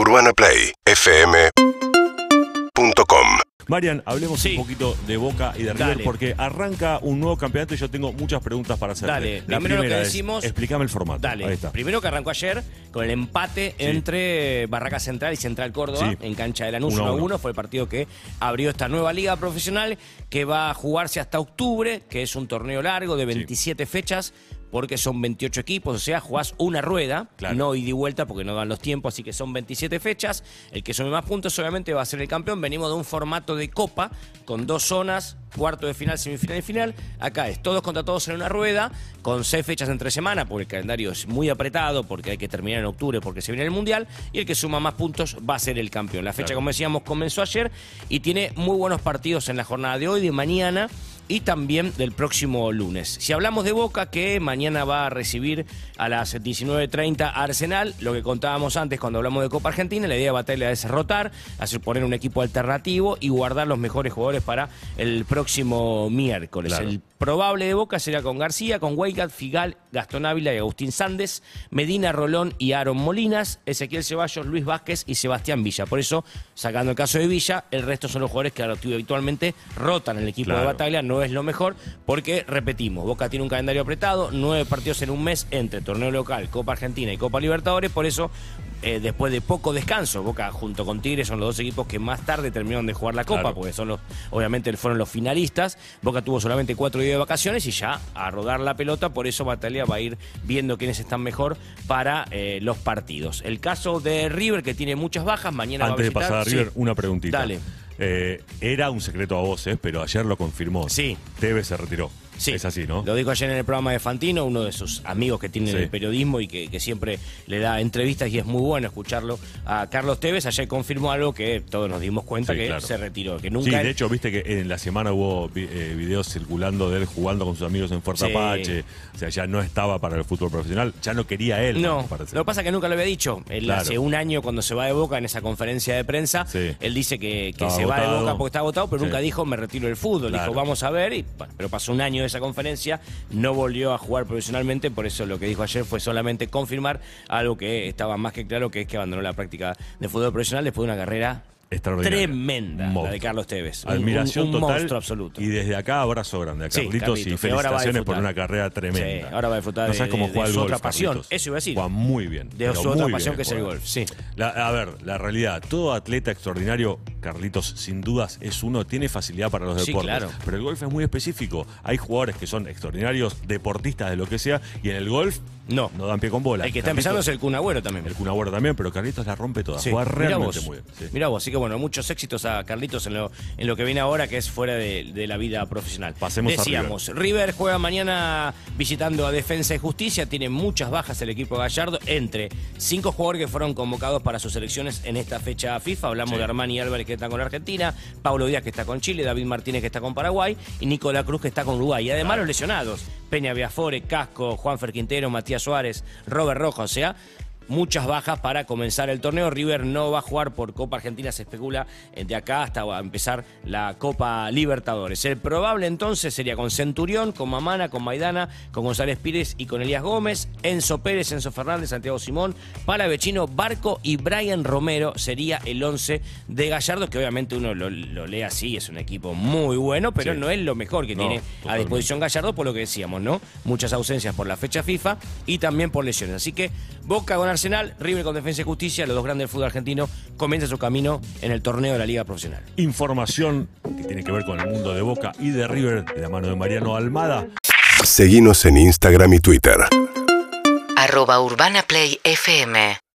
UrbanaPlayFM.com Marian, hablemos Sí. un poquito de Boca y de River Dale. porque arranca un nuevo campeonato y yo tengo muchas preguntas para hacer. Dale, La primero lo que primera es, decimos- explícame el formato. Dale, Ahí está. primero que arrancó ayer con el empate Sí. entre Barraca Central y Central Córdoba Sí. en cancha de Lanús Uno a 1 a uno. 1. Fue el partido que abrió esta nueva liga profesional que va a jugarse hasta octubre, que es un torneo largo de 27 fechas. Porque son 28 equipos, o sea, jugás una rueda, Claro. no ida y vuelta porque no dan los tiempos, así que son 27 fechas. El que sume más puntos obviamente va a ser el campeón. Venimos de un formato de copa con dos zonas, cuarto de final, semifinal y final. Acá es todos contra todos en una rueda, con seis fechas entre semana, porque el calendario es muy apretado, porque hay que terminar en octubre, porque se viene el Mundial, y el que suma más puntos va a ser el campeón. La fecha, Claro. como decíamos, comenzó ayer y tiene muy buenos partidos en la jornada de hoy, de mañana y también del próximo lunes. Si hablamos de Boca, que mañana va a recibir a las 19.30 a Arsenal, lo que contábamos antes cuando hablamos de Copa Argentina, la idea de Batalla es rotar, hacer poner un equipo alternativo y guardar los mejores jugadores para el próximo miércoles. Claro. El probable de Boca será con García, con Weigand, Figal, Gastón Ávila y Agustín Sandes, Medina Rolón y Aaron Molinas, Ezequiel Ceballos, Luis Vázquez y Sebastián Villa. Por eso, sacando el caso de Villa, el resto son los jugadores que habitualmente rotan el equipo de. Bataglia, no es lo mejor, porque repetimos, Boca tiene un calendario apretado, nueve partidos en un mes entre torneo local, Copa Argentina y Copa Libertadores, por eso eh, después de poco descanso, Boca junto con Tigres son los dos equipos que más tarde terminaron de jugar la Copa, Claro. porque son los, obviamente fueron los finalistas. Boca tuvo solamente cuatro días de vacaciones y ya a rodar la pelota, por eso Batalla va a ir viendo quiénes están mejor para eh, los partidos. El caso de River, que tiene muchas bajas, mañana va a Antes de pasar a sí. River, una preguntita. Dale. Eh, era un secreto a voces, pero ayer lo confirmó. Sí. Tevez se retiró. Sí. Es así, ¿no? Lo dijo ayer en el programa de Fantino, uno de sus amigos que tiene en Sí. el periodismo y que, que siempre le da entrevistas y es muy bueno escucharlo a Carlos Tevez. Ayer confirmó algo que todos nos dimos cuenta Sí, que claro. se retiró, que Sí, nunca de hecho, viste que en la semana hubo eh, videos circulando de él jugando con sus amigos en Fuerte Sí. Apache. O sea, ya no estaba para el fútbol profesional. Ya no quería él. No, lo que pasa es que nunca lo había dicho. Él Claro. hace un año cuando se va de Boca en esa conferencia de prensa, Sí. él dice que, se va de. Boca porque está agotado, pero Sí. nunca dijo me retiro del fútbol. Claro. Dijo vamos a ver, y, bueno, pero pasó un año de esa conferencia, no volvió a jugar profesionalmente, por eso lo que dijo ayer fue solamente confirmar algo que estaba más que claro, que es que abandonó la práctica de fútbol profesional después de una carrera tremenda, la de. Carlos Tevez. Admiración un, un total. monstruo absoluto. Y desde acá, abrazo grande a Sí, Carlitos y felicitaciones por una carrera tremenda. Sí, ahora va a disfrutar No de- sabes cómo de- juega de el su golf, otra pasión. Carlitos. Eso iba a decir. Juega muy bien. De su otra bien pasión que es el golf, sí. La- a ver, la realidad, todo atleta extraordinario, Carlitos, sin dudas, es uno, tiene facilidad para los Sí, deportes. claro. Pero el golf es muy específico. Hay jugadores que son extraordinarios, deportistas de lo que sea, y en el golf No. no dan pie con bola. El que está Carlitos- empezando es el Kun Agüero también. el Kun Agüero también, pero Carlitos la rompe toda. Sí, Juega mirá realmente vos, muy bien. sí. mirá vos, así que bueno, muchos éxitos a Carlitos en lo, en lo que viene ahora, que es fuera de, de la vida profesional. Pasemos a Decíamos, River. juega mañana visitando a Defensa y Justicia, tiene muchas bajas el equipo Gallardo, entre cinco jugadores que fueron convocados para sus selecciones en esta fecha FIFA. Hablamos de Armani Álvarez que está con Argentina, Pablo Díaz que está con Chile, David Martínez que está con Paraguay y Nicolás Cruz que está con Uruguay. Y además los lesionados, Peña Viafore, Casco, Juanfer Quintero, Matías Suárez, Robert Rojo, o sea, muchas bajas para comenzar el torneo. River no va a jugar por Copa Argentina, se especula eh, de acá hasta va a empezar la Copa Libertadores. El probable entonces sería con Centurión, con Mamana, con Maidana, con González Pires y con Elías Gómez, Enzo Pérez, Enzo Fernández, Santiago Simón, Palavecino, Barco y Brian Romero sería el 11 de Gallardo, que obviamente uno lo, lo lee así, es un equipo muy bueno, pero Sí. no es lo mejor que No, tiene a disposición Gallardo, por lo que decíamos, ¿no? Muchas ausencias por la fecha FIFA y también por lesiones. Así que Boca con Arsenal, River con Defensa y Justicia, los dos grandes del fútbol argentino, comienzan su camino en el torneo de la Liga Profesional. Información que tiene que ver con el mundo de Boca y de River, de la mano de Mariano Almada. Seguinos en Instagram y Twitter. arroba Urbana Play FM